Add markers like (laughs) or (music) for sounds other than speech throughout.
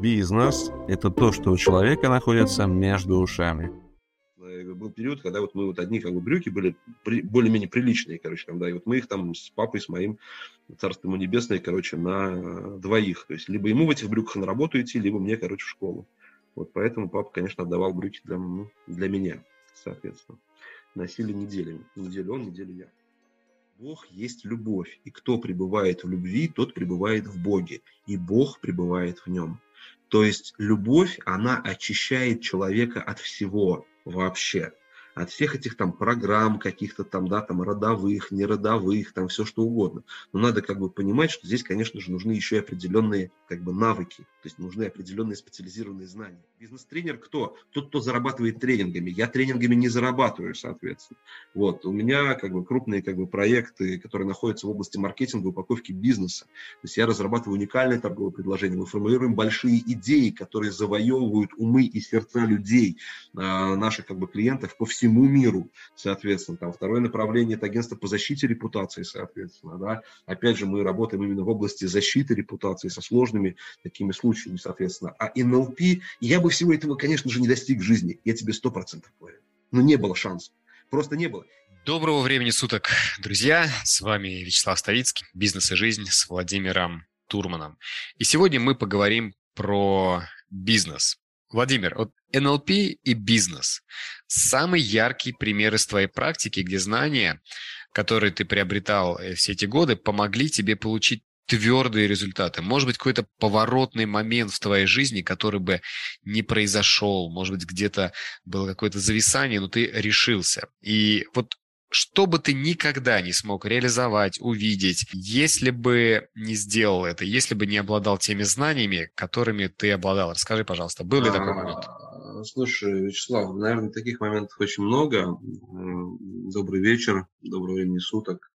Бизнес – это то, что у человека находится между ушами. Был период, когда вот мы вот одни как бы брюки были при, более-менее приличные, короче, там, да, и вот мы их там с папой, с моим, царство ему небесное, короче, на двоих. То есть, либо ему в этих брюках на работу идти, либо мне, короче, в школу. Вот поэтому папа, конечно, отдавал брюки для, для меня, соответственно. Носили неделями. Неделю он, неделю я. Бог есть любовь, и кто пребывает в любви, тот пребывает в Боге, и Бог пребывает в нем. То есть любовь, она очищает человека от всего вообще от всех этих там программ каких-то там, да, там родовых, неродовых, там все что угодно. Но надо как бы понимать, что здесь, конечно же, нужны еще и определенные как бы навыки, то есть нужны определенные специализированные знания. Бизнес-тренер кто? Тот, кто зарабатывает тренингами. Я тренингами не зарабатываю, соответственно. Вот, у меня как бы крупные как бы проекты, которые находятся в области маркетинга, упаковки бизнеса. То есть я разрабатываю уникальные торговые предложения, мы формулируем большие идеи, которые завоевывают умы и сердца людей, а, наших как бы клиентов по всему всему миру, соответственно. Там второе направление – это агентство по защите репутации, соответственно. Да. Опять же, мы работаем именно в области защиты репутации со сложными такими случаями, соответственно. А НЛП, я бы всего этого, конечно же, не достиг в жизни, я тебе сто процентов говорю. Но не было шансов, просто не было. Доброго времени суток, друзья! С вами Вячеслав Ставицкий, «Бизнес и жизнь» с Владимиром Турманом. И сегодня мы поговорим про бизнес. Владимир, вот НЛП и бизнес – самый яркий пример из твоей практики, где знания, которые ты приобретал э, все эти годы, помогли тебе получить твердые результаты. Может быть, какой-то поворотный момент в твоей жизни, который бы не произошел. Может быть, где-то было какое-то зависание, но ты решился. И вот что бы ты никогда не смог реализовать, увидеть, если бы не сделал это, если бы не обладал теми знаниями, которыми ты обладал? Расскажи, пожалуйста, был ли такой момент? А, слушай, Вячеслав, наверное, таких моментов очень много. Добрый вечер, доброго времени суток.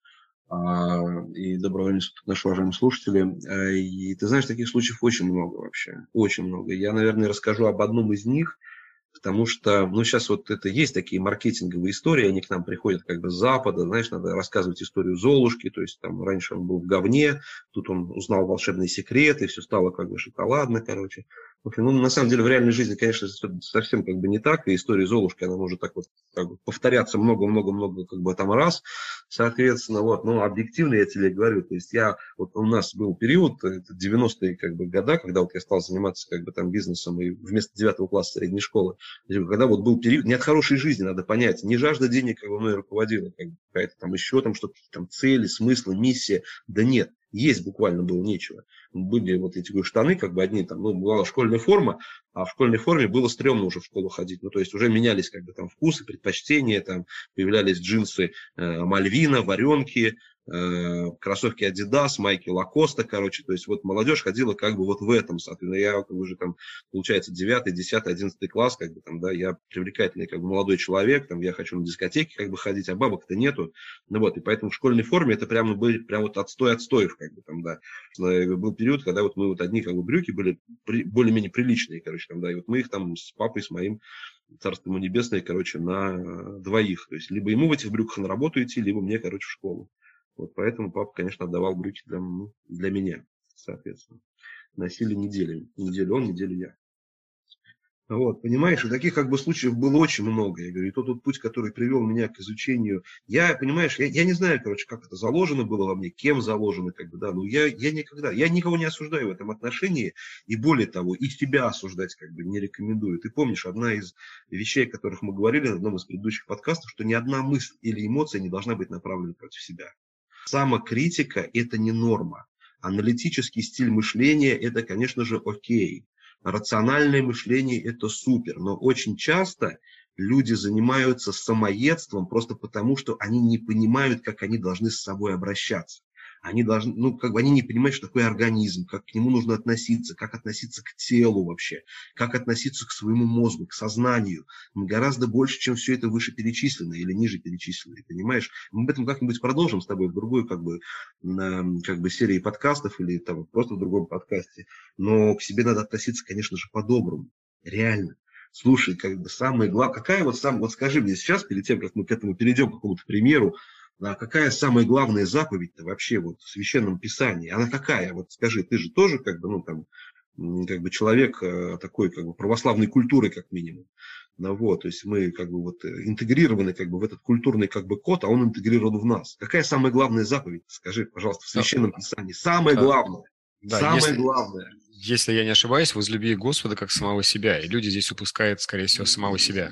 А, и доброго времени суток наши уважаемые слушатели. А, и ты знаешь, таких случаев очень много вообще. Очень много. Я, наверное, расскажу об одном из них – Потому что, ну, сейчас вот это есть такие маркетинговые истории, они к нам приходят как бы с Запада, знаешь, надо рассказывать историю Золушки, то есть там раньше он был в говне, тут он узнал волшебные секреты, все стало как бы шоколадно, короче. Ну, на самом деле, в реальной жизни, конечно, совсем как бы не так, и история Золушки, она может так вот как бы повторяться много-много-много как бы там раз, соответственно, вот, но объективно я тебе говорю, то есть я, вот у нас был период, это 90-е как бы года, когда вот я стал заниматься как бы там бизнесом и вместо 9 класса средней школы, когда вот был период, не от хорошей жизни, надо понять, не жажда денег как бы мной руководила, как бы, какая-то там еще там что-то, там цели, смыслы, миссия, да нет, есть буквально было нечего. Были вот эти штаны, как бы одни там, ну, была школьная форма, а в школьной форме было стрёмно уже в школу ходить. Ну, то есть уже менялись как бы там вкусы, предпочтения, там появлялись джинсы э, Мальвина, варенки, кроссовки Adidas, майки Лакоста, короче, то есть вот молодежь ходила как бы вот в этом, соответственно, я уже там, получается, 9, 10, 11 класс, как бы там, да, я привлекательный как бы молодой человек, там, я хочу на дискотеке как бы ходить, а бабок-то нету, ну вот, и поэтому в школьной форме это прямо были прям вот отстой отстоев, как бы там, да, был период, когда вот мы вот одни как бы брюки были более-менее приличные, короче, там, да, и вот мы их там с папой, с моим царство ему небесное, короче, на двоих. То есть, либо ему в этих брюках на работу идти, либо мне, короче, в школу. Вот поэтому папа, конечно, отдавал брюки для, ну, для меня, соответственно. Носили неделями. Неделю он, неделю я. Вот, понимаешь, и таких как бы случаев было очень много. Я говорю, и тот, тот путь, который привел меня к изучению, я, понимаешь, я, я не знаю, короче, как это заложено было во мне, кем заложено, как бы, да, но я, я никогда, я никого не осуждаю в этом отношении, и более того, и себя осуждать как бы не рекомендую. Ты помнишь, одна из вещей, о которых мы говорили в одном из предыдущих подкастов, что ни одна мысль или эмоция не должна быть направлена против себя. Самокритика – это не норма. Аналитический стиль мышления – это, конечно же, окей. Рациональное мышление – это супер. Но очень часто люди занимаются самоедством просто потому, что они не понимают, как они должны с собой обращаться они должны, ну, как бы они не понимают, что такое организм, как к нему нужно относиться, как относиться к телу вообще, как относиться к своему мозгу, к сознанию. Мы гораздо больше, чем все это выше перечисленное или ниже перечисленное, понимаешь? Мы об этом как-нибудь продолжим с тобой в другой, как бы, как бы серии подкастов или там просто в другом подкасте. Но к себе надо относиться, конечно же, по-доброму, реально. Слушай, как бы самое главное, какая вот сам, вот скажи мне сейчас, перед тем, как мы к этому перейдем, к какому-то примеру, а какая самая главная заповедь-то вообще вот в Священном Писании? Она какая? Вот скажи, ты же тоже как бы, ну там, как бы человек э, такой как бы православной культуры как минимум. Ну, вот, то есть мы как бы вот интегрированы как бы в этот культурный как бы код, а он интегрирован в нас. Какая самая главная заповедь? Скажи, пожалуйста, в священном писании. Самое главное. Да, самое если, главное. Если я не ошибаюсь, возлюби Господа как самого себя. И люди здесь упускают, скорее всего, самого себя.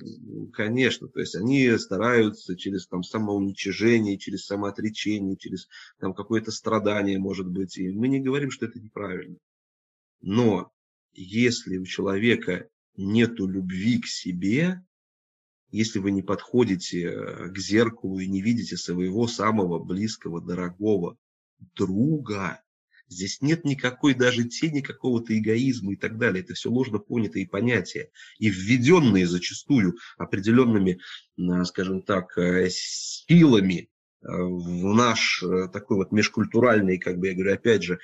Конечно. То есть они стараются через там самоуничижение, через самоотречение, через там какое-то страдание, может быть. И мы не говорим, что это неправильно. Но если у человека нету любви к себе, если вы не подходите э, к зеркалу и не видите своего самого близкого, дорогого друга, здесь нет никакой даже тени какого-то эгоизма и так далее. Это все ложно понятые понятия и введенные зачастую определенными, скажем так, э, силами э, в наш такой вот межкультуральный, как бы я говорю, опять же,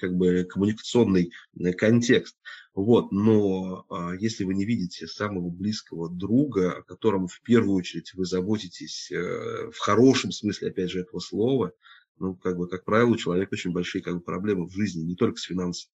как бы коммуникационный контекст. Вот, но а, если вы не видите самого близкого друга, о котором в первую очередь вы заботитесь э, в хорошем смысле, опять же, этого слова, ну, как бы, как правило, у человека очень большие как бы, проблемы в жизни, не только с финансами.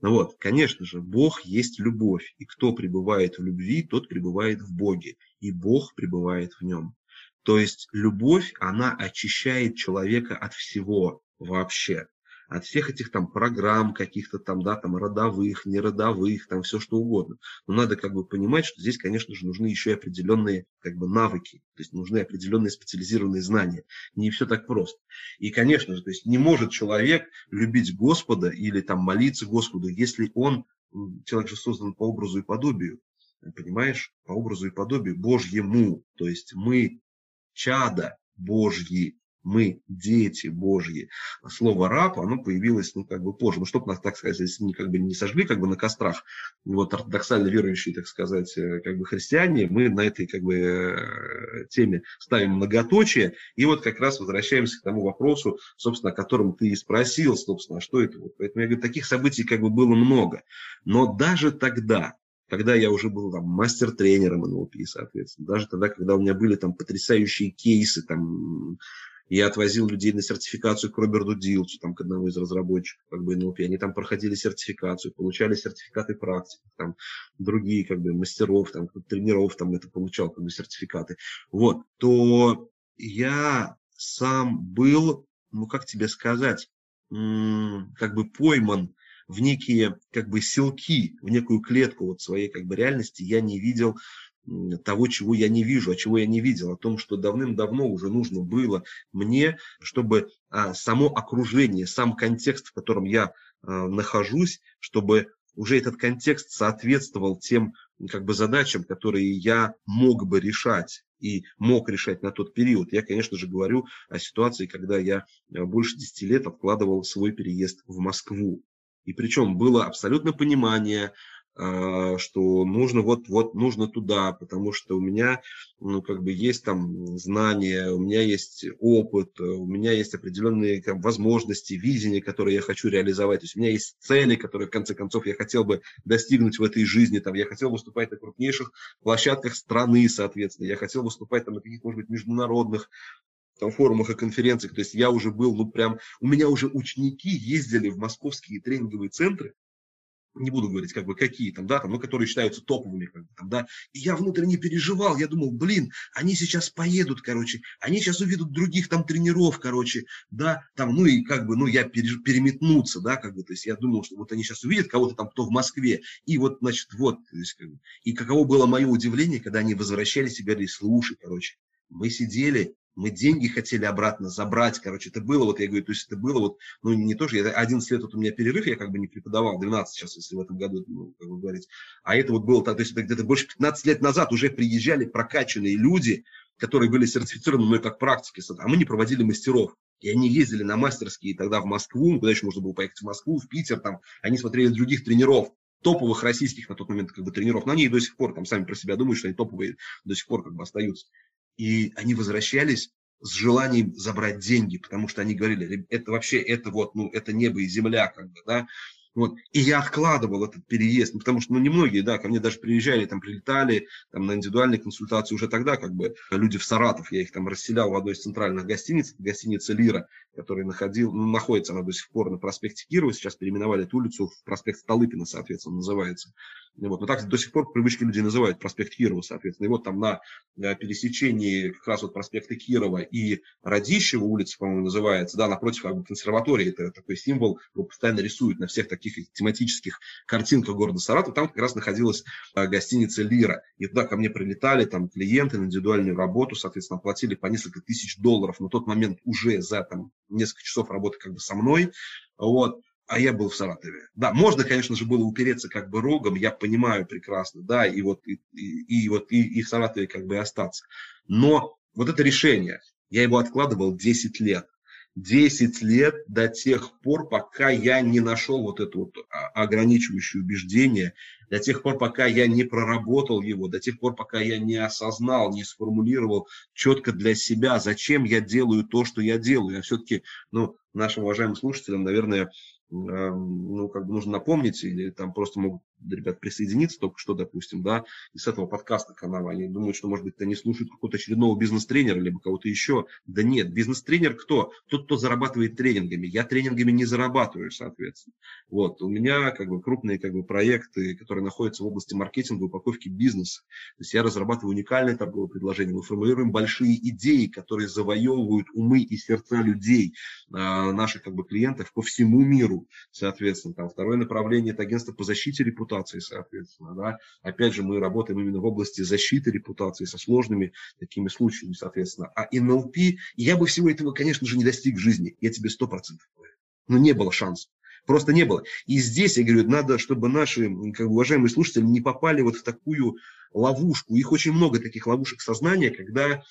Ну вот, конечно же, Бог есть любовь, и кто пребывает в любви, тот пребывает в Боге, и Бог пребывает в нем. То есть любовь, она очищает человека от всего вообще от всех этих там программ каких-то там, да, там родовых, неродовых, там все что угодно. Но надо как бы понимать, что здесь, конечно же, нужны еще и определенные как бы навыки, то есть нужны определенные специализированные знания. Не все так просто. И, конечно же, то есть не может человек любить Господа или там молиться Господу, если он, человек же создан по образу и подобию, понимаешь, по образу и подобию Божьему, то есть мы чада Божьи, мы дети Божьи. Слово раб, оно появилось, ну, как бы позже. Ну, чтобы нас, так сказать, не, как бы, не сожгли, как бы, на кострах, вот, ортодоксально верующие, так сказать, э, как бы, христиане, мы на этой, как бы, э, теме ставим многоточие, и вот как раз возвращаемся к тому вопросу, собственно, о котором ты и спросил, собственно, что это вот. Поэтому я говорю, таких событий, как бы, было много. Но даже тогда, когда я уже был там мастер-тренером НЛП, соответственно, даже тогда, когда у меня были там потрясающие кейсы, там, я отвозил людей на сертификацию к Роберту Дилчу, там, к одному из разработчиков как бы, НЛП. Они там проходили сертификацию, получали сертификаты практиков, там, другие как бы, мастеров, там, тренеров там, это получал как бы, сертификаты. Вот, то я сам был, ну как тебе сказать, как бы пойман в некие как бы селки, в некую клетку вот своей как бы реальности я не видел того, чего я не вижу, а чего я не видел, о том, что давным-давно уже нужно было мне, чтобы а, само окружение, сам контекст, в котором я а, нахожусь, чтобы уже этот контекст соответствовал тем как бы задачам, которые я мог бы решать и мог решать на тот период. Я, конечно же, говорю о ситуации, когда я а, больше 10 лет откладывал свой переезд в Москву. И причем было абсолютно понимание, что нужно вот, вот нужно туда, потому что у меня, ну, как бы есть там знания, у меня есть опыт, у меня есть определенные там, возможности, видения, которые я хочу реализовать, то есть у меня есть цели, которые, в конце концов, я хотел бы достигнуть в этой жизни, там, я хотел выступать на крупнейших площадках страны, соответственно, я хотел выступать там на каких-то, может быть, международных там, форумах и конференциях, то есть я уже был, ну, прям, у меня уже ученики ездили в московские тренинговые центры, не буду говорить, как бы какие там, да, там, ну, которые считаются топовыми, как бы, там, да, и я внутренне переживал, я думал, блин, они сейчас поедут, короче, они сейчас увидят других там тренеров, короче, да, там, ну, и как бы, ну, я пере, переметнуться, да, как бы, то есть я думал, что вот они сейчас увидят кого-то там, кто в Москве, и вот, значит, вот, то есть, как бы, и каково было мое удивление, когда они возвращались и говорили, слушай, короче, мы сидели, мы деньги хотели обратно забрать, короче, это было, вот я говорю, то есть это было вот, ну, не то, что я 11 лет вот у меня перерыв, я как бы не преподавал, 12 сейчас, если в этом году, ну, как бы говорить, а это вот было, то есть это где-то больше 15 лет назад уже приезжали прокачанные люди, которые были сертифицированы мной как практики, а мы не проводили мастеров. И они ездили на мастерские тогда в Москву, куда еще можно было поехать в Москву, в Питер, там, они смотрели других тренеров, топовых российских на тот момент как бы тренеров, но они и до сих пор там сами про себя думают, что они топовые до сих пор как бы остаются. И они возвращались с желанием забрать деньги, потому что они говорили, это вообще, это вот, ну, это небо и земля, как бы, да, Вот. И я откладывал этот переезд, ну, потому что, ну, немногие, да, ко мне даже приезжали, там, прилетали, там, на индивидуальные консультации уже тогда, как бы, люди в Саратов, я их там расселял в одной из центральных гостиниц, гостиница «Лира», которая находил, ну, находится она до сих пор на проспекте Кирова, сейчас переименовали эту улицу в проспект Столыпина, соответственно, называется. Вот. Но так до сих пор привычки люди называют проспект Кирова, соответственно. И вот там на э, пересечении как раз вот проспекта Кирова и Радищева улица, по-моему, называется, да, напротив как бы, консерватории, это такой символ, его постоянно рисуют на всех таких тематических картинках города Саратов, там как раз находилась э, гостиница «Лира». И туда ко мне прилетали там клиенты на индивидуальную работу, соответственно, платили по несколько тысяч долларов на тот момент уже за там несколько часов работы как бы со мной. Вот а я был в Саратове. Да, можно, конечно же, было упереться как бы рогом, я понимаю прекрасно, да, и вот и, и, и вот и, и в Саратове как бы остаться. Но вот это решение, я его откладывал 10 лет. 10 лет до тех пор, пока я не нашел вот это вот ограничивающее убеждение, до тех пор, пока я не проработал его, до тех пор, пока я не осознал, не сформулировал четко для себя, зачем я делаю то, что я делаю. Я все-таки, ну, нашим уважаемым слушателям, наверное, ну, как бы нужно напомнить, или там просто могут ребят присоединиться только что, допустим, да, из этого подкаста канала. Они думают, что, может быть, они слушают какого-то очередного бизнес-тренера, либо кого-то еще. Да нет, бизнес-тренер кто? Тот, кто зарабатывает тренингами. Я тренингами не зарабатываю, соответственно. Вот, у меня как бы крупные как бы проекты, которые находятся в области маркетинга, упаковки бизнеса. То есть я разрабатываю уникальные торговые предложения, мы формулируем большие идеи, которые завоевывают умы и сердца людей, а, наших как бы клиентов по всему миру, соответственно. Там второе направление – это агентство по защите репутации, соответственно. Да. Опять же, мы работаем именно в области защиты репутации со сложными такими случаями, соответственно. А НЛП, я бы всего этого, конечно же, не достиг в жизни, я тебе сто процентов говорю. Но не было шансов. Просто не было. И здесь, я говорю, надо, чтобы наши как бы, уважаемые слушатели не попали вот в такую ловушку. Их очень много таких ловушек сознания, когда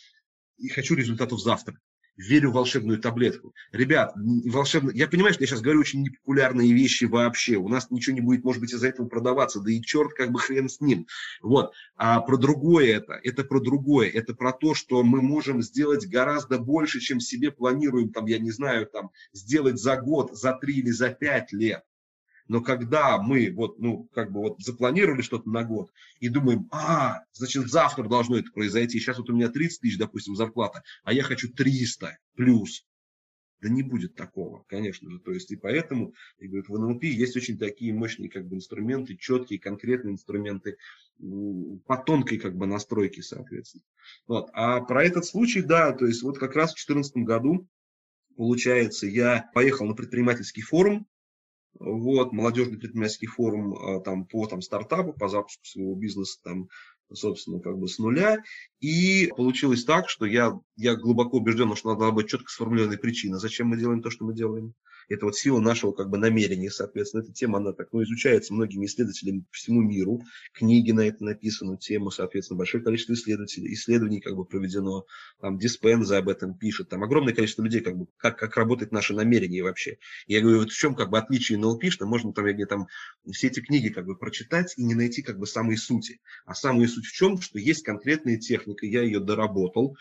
и хочу результатов завтра верю в волшебную таблетку. Ребят, волшебно... я понимаю, что я сейчас говорю очень непопулярные вещи вообще. У нас ничего не будет, может быть, из-за этого продаваться. Да и черт, как бы хрен с ним. Вот. А про другое это. Это про другое. Это про то, что мы можем сделать гораздо больше, чем себе планируем, там, я не знаю, там, сделать за год, за три или за пять лет. Но когда мы вот, ну, как бы вот запланировали что-то на год и думаем, а, значит, завтра должно это произойти, сейчас вот у меня 30 тысяч, допустим, зарплата, а я хочу 300 плюс, да не будет такого, конечно же. То есть и поэтому я говорю, в НЛП есть очень такие мощные как бы, инструменты, четкие, конкретные инструменты по тонкой как бы настройке, соответственно. Вот. А про этот случай, да, то есть вот как раз в 2014 году, получается, я поехал на предпринимательский форум, вот, молодежный предпринимательский форум а, там, по там, стартапу, по запуску своего бизнеса, там, собственно, как бы с нуля. И получилось так, что я, я глубоко убежден, что надо быть четко сформулированной причина, зачем мы делаем то, что мы делаем. Это вот сила нашего как бы намерения, соответственно. Эта тема, она так, ну, изучается многими исследователями по всему миру. Книги на это написаны, тему, соответственно, большое количество исследователей, исследований как бы проведено. Там Диспенза об этом пишет. Там огромное количество людей, как бы, как, как работает наше намерение вообще. Я говорю, вот в чем как бы отличие НЛП, что можно там, я говорю, там все эти книги как бы прочитать и не найти как бы самые сути. А самая суть в чем, что есть конкретная техника, я ее доработал,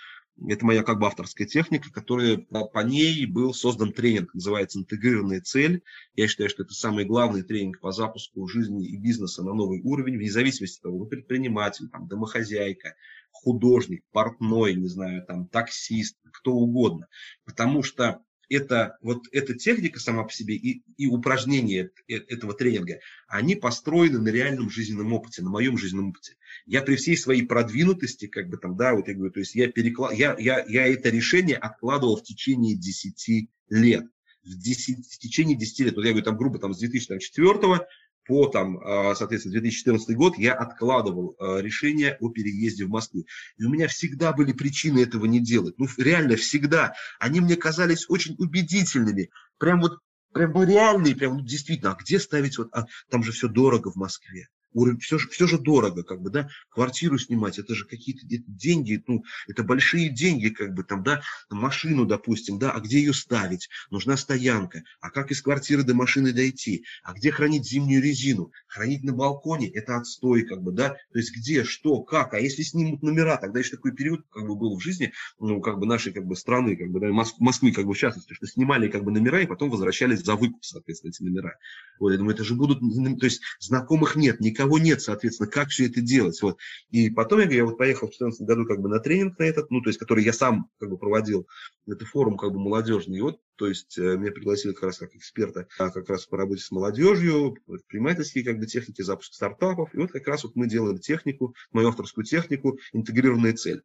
это моя как бы авторская техника, которая по ней был создан тренинг, называется «Интегрированная цель». Я считаю, что это самый главный тренинг по запуску жизни и бизнеса на новый уровень, вне зависимости от того, вы предприниматель, там, домохозяйка, художник, портной, не знаю, там, таксист, кто угодно. Потому что это, вот эта техника сама по себе и, и упражнения э, этого тренинга, они построены на реальном жизненном опыте, на моем жизненном опыте. Я при всей своей продвинутости, как бы там, да, вот я говорю, то есть я, переклад... я, я, я это решение откладывал в течение 10 лет. В, 10, в течение 10 лет, вот я говорю, там грубо там, с 2004 по, там, а, соответственно, 2014 год я откладывал а, решение о переезде в Москву. И у меня всегда были причины этого не делать. Ну, реально, всегда. Они мне казались очень убедительными. Прям вот, прям ну, реальные, прям ну, действительно, а где ставить вот, а, там же все дорого в Москве. Уровень, все же, все же дорого, как бы, да, квартиру снимать, это же какие-то деньги, ну, это большие деньги, как бы, там, да, машину, допустим, да, а где ее ставить? Нужна стоянка, а как из квартиры до машины дойти? А где хранить зимнюю резину? Хранить на балконе – это отстой, как бы, да, то есть где, что, как, а если снимут номера, тогда еще такой период, как бы, был в жизни, ну, как бы, нашей, как бы, страны, как бы, да, Москвы, как бы, в частности, что снимали, как бы, номера и потом возвращались за выкуп, соответственно, эти номера. Вот, я думаю, это же будут, то есть знакомых нет, никого нет, соответственно, как все это делать, вот. И потом я, я вот поехал в 2014 году, как бы, на тренинг на этот, ну, то есть, который я сам, как бы, проводил, это форум, как бы, молодежный, и вот, то есть, э, меня пригласили как раз как эксперта, а как раз по работе с молодежью, предпринимательские, как бы, техники, запуск стартапов, и вот как раз вот мы делали технику, мою авторскую технику, интегрированная цель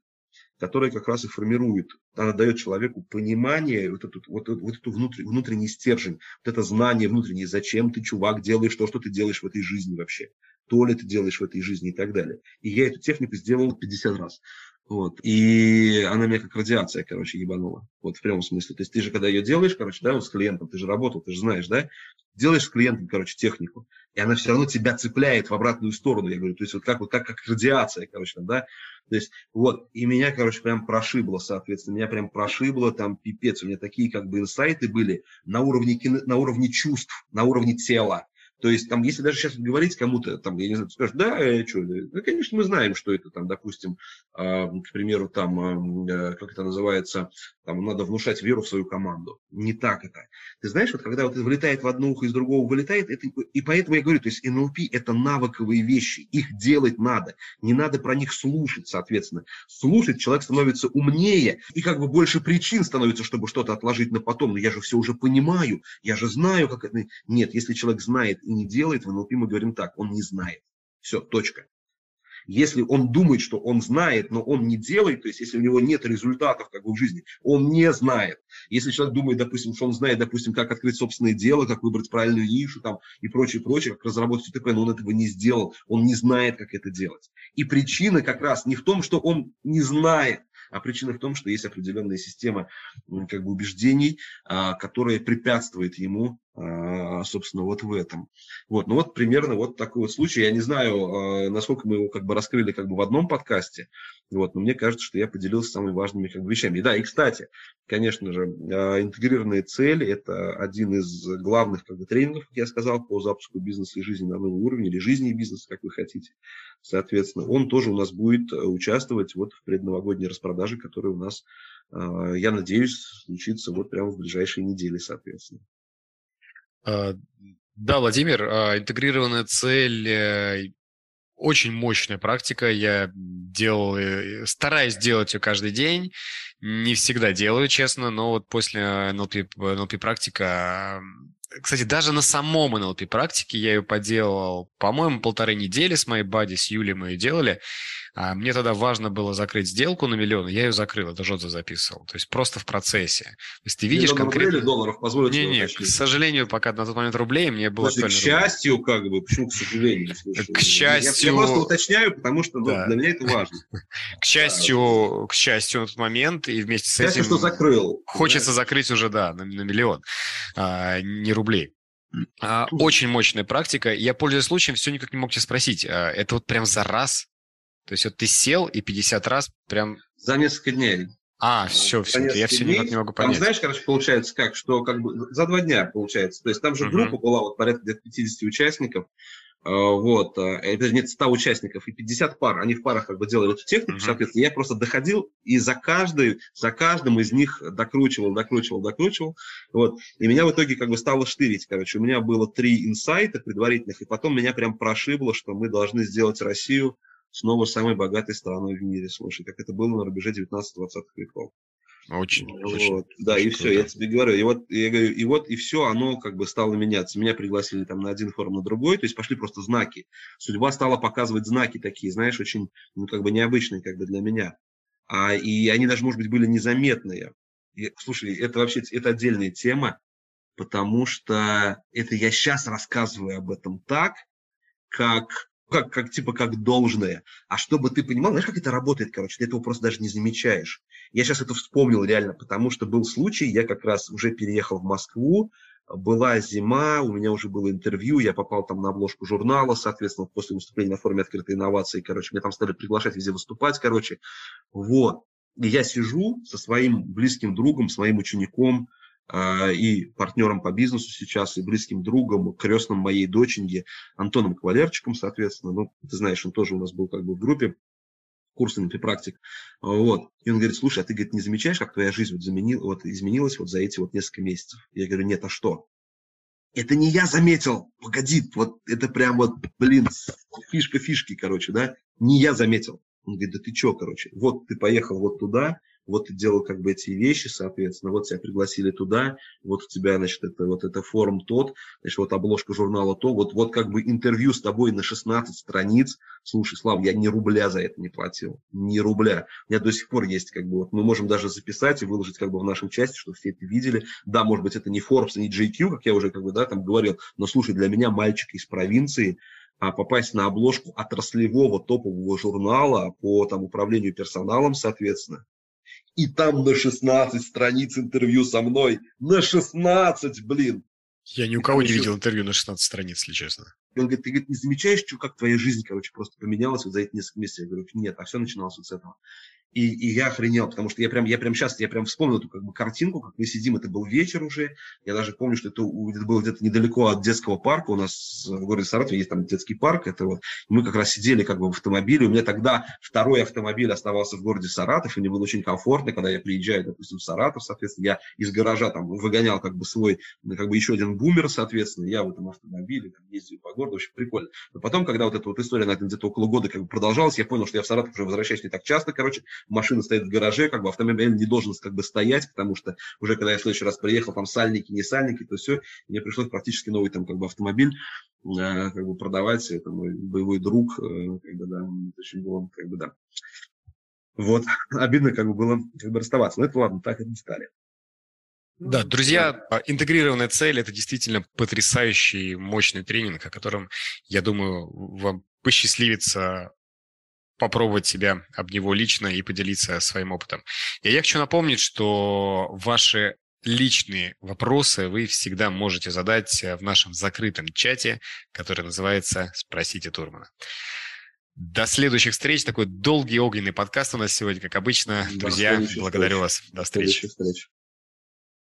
которая как раз и формирует, она дает человеку понимание, вот, эту, вот, вот эту внутрь, внутренний стержень, вот это знание внутреннее, зачем ты, чувак, делаешь то, что ты делаешь в этой жизни вообще, то ли ты делаешь в этой жизни и так далее. И я эту технику сделал 50 раз. Вот. И она меня как радиация, короче, ебанула. Вот в прямом смысле. То есть ты же, когда ее делаешь, короче, да, вот с клиентом, ты же работал, ты же знаешь, да, делаешь с клиентом, короче, технику, и она все равно тебя цепляет в обратную сторону, я говорю, то есть вот как, вот как, как радиация, короче, да, то есть вот, и меня, короче, прям прошибло, соответственно, меня прям прошибло, там, пипец, у меня такие, как бы, инсайты были на уровне, кино, на уровне чувств, на уровне тела, то есть, там, если даже сейчас говорить кому-то, там, я не знаю, скажешь, да, э, что, ну, конечно, мы знаем, что это, там, допустим, э, к примеру, там, э, как это называется, там, надо внушать веру в свою команду. Не так это. Ты знаешь, вот когда вот это вылетает в одно ухо, из другого вылетает, это, и поэтому я говорю, то есть НЛП – это навыковые вещи, их делать надо, не надо про них слушать, соответственно. Слушать человек становится умнее, и как бы больше причин становится, чтобы что-то отложить на потом, но я же все уже понимаю, я же знаю, как это... Нет, если человек знает и не делает, в НЛП мы говорим так, он не знает. Все, точка. Если он думает, что он знает, но он не делает, то есть если у него нет результатов как бы в жизни, он не знает. Если человек думает, допустим, что он знает, допустим, как открыть собственное дело, как выбрать правильную нишу там, и прочее, прочее, как разработать ТП, но он этого не сделал, он не знает, как это делать. И причина как раз не в том, что он не знает, а причина в том, что есть определенная система как бы, убеждений, а, которая препятствует ему а, собственно, вот в этом. Вот, ну вот примерно вот такой вот случай. Я не знаю, а, насколько мы его как бы раскрыли как бы в одном подкасте, вот, но мне кажется, что я поделился самыми важными как бы вещами. И да, и кстати, конечно же, интегрированные цели – это один из главных как бы тренингов, как я сказал, по запуску бизнеса и жизни на новый уровень, или жизни и бизнеса, как вы хотите. Соответственно, он тоже у нас будет э, участвовать вот в предновогодней распродаже, которая у нас, я надеюсь, случится вот прямо в ближайшие недели, соответственно. А, да, Владимир, а, интегрированная цель э, очень мощная практика. Я делал, э, стараюсь делать ее каждый день. Не всегда делаю, честно, но вот после NLP, NLP практика кстати, даже на самом NLP практике я ее поделал, по-моему, полторы недели с моей бади, с Юлей мы ее делали. А мне тогда важно было закрыть сделку на миллион, я ее закрыл, это Жодзе записывал. То есть просто в процессе. То есть ты видишь конкретно... Рублей долларов позволит Не, не, к сожалению, пока на тот момент рублей мне было Подожди, К счастью, рублей. как бы, почему к сожалению? Слушай, к счастью... Я, я просто уточняю, потому что ну, да. для меня это важно. (laughs) К счастью, к счастью, на тот момент, и вместе с этим... что закрыл. Хочется закрыть уже, да, на, на миллион, а, не рублей. А, очень мощная практика. Я, пользуясь случаем, все никак не мог тебя спросить. А, это вот прям за раз? То есть вот ты сел и 50 раз прям... За несколько дней. А, все, все, я все никак не могу понять. Там, знаешь, короче, получается как, что как бы за два дня получается. То есть там же uh-huh. группа была вот порядка где-то 50 участников. Э, вот, э, это нет 100 участников и 50 пар, они в парах как бы делали эту технику, uh-huh. соответственно, я просто доходил и за каждый, за каждым из них докручивал, докручивал, докручивал, вот, и меня в итоге как бы стало штырить, короче, у меня было три инсайта предварительных, и потом меня прям прошибло, что мы должны сделать Россию снова самой богатой страной в мире, слушай, как это было на рубеже 19-20 веков. Очень, вот, очень Да, очень и все, я тебе говорю, и вот, я говорю, и вот, и все, оно как бы стало меняться. Меня пригласили там на один форум, на другой, то есть пошли просто знаки. Судьба стала показывать знаки такие, знаешь, очень, ну, как бы необычные, как бы для меня. А, и они даже, может быть, были незаметные. И, слушай, это вообще, это отдельная тема, потому что это я сейчас рассказываю об этом так, как как, как типа как должное. А чтобы ты понимал, знаешь, как это работает, короче, ты этого просто даже не замечаешь. Я сейчас это вспомнил реально, потому что был случай, я как раз уже переехал в Москву, была зима, у меня уже было интервью, я попал там на обложку журнала, соответственно, после выступления на форуме открытой инновации, короче, меня там стали приглашать везде выступать, короче, вот. И я сижу со своим близким другом, с моим учеником, и партнером по бизнесу сейчас, и близким другом, крестным моей доченьки Антоном Кавалерчиком, соответственно. Ну, ты знаешь, он тоже у нас был как бы в группе курсами при практик. Вот. И он говорит, слушай, а ты, говорит, не замечаешь, как твоя жизнь вот, заменил, вот изменилась вот за эти вот несколько месяцев? Я говорю, нет, а что? Это не я заметил, погоди, вот это прям вот, блин, фишка фишки, короче, да, не я заметил. Он говорит, да ты что, короче, вот ты поехал вот туда, вот ты делал как бы эти вещи, соответственно, вот тебя пригласили туда, вот у тебя, значит, это, вот это форум тот, значит, вот обложка журнала то, вот, вот как бы интервью с тобой на 16 страниц, слушай, Слав, я ни рубля за это не платил, ни рубля. У меня до сих пор есть, как бы, вот мы можем даже записать и выложить как бы в нашем части, чтобы все это видели. Да, может быть, это не Forbes, не JQ, как я уже как бы, да, там говорил, но слушай, для меня мальчик из провинции, а попасть на обложку отраслевого топового журнала по там, управлению персоналом, соответственно, и там на 16 страниц интервью со мной. На 16, блин. Я ни у кого не видел интервью на 16 страниц, если честно. И он говорит, ты говорит, не замечаешь, что, как твоя жизнь, короче, просто поменялась вот за эти несколько месяцев? Я говорю, нет, а все начиналось вот с этого. И, и я охренел, потому что я прям, я прям сейчас, я прям вспомнил эту как бы картинку, как мы сидим, это был вечер уже, я даже помню, что это, это было где-то недалеко от детского парка, у нас в городе Саратове есть там детский парк, это вот, мы как раз сидели как бы в автомобиле, у меня тогда второй автомобиль оставался в городе Саратов, и мне было очень комфортно, когда я приезжаю, допустим, в Саратов, соответственно, я из гаража там выгонял как бы свой, как бы еще один бумер, соответственно, я в этом автомобиле там, ездил по городу, очень прикольно. Но потом, когда вот эта вот история, наверное, где-то около года как бы продолжалась, я понял, что я в Саратов уже возвращаюсь не так часто, короче, машина стоит в гараже, как бы автомобиль не должен как бы стоять, потому что уже когда я в следующий раз приехал, там сальники, не сальники, то все, мне пришлось практически новый там как бы автомобиль э, как бы продавать, это мой боевой друг, э, как бы, да, очень было, как бы, да. Вот, (laughs) обидно как бы было как бы расставаться, но это ладно, так не стали. Да, друзья, интегрированная цель – это действительно потрясающий, мощный тренинг, о котором, я думаю, вам посчастливится попробовать себя об него лично и поделиться своим опытом. И я хочу напомнить, что ваши личные вопросы вы всегда можете задать в нашем закрытом чате, который называется «Спросите Турмана». До следующих встреч. Такой долгий огненный подкаст у нас сегодня, как обычно. До Друзья, благодарю вас. До встречи.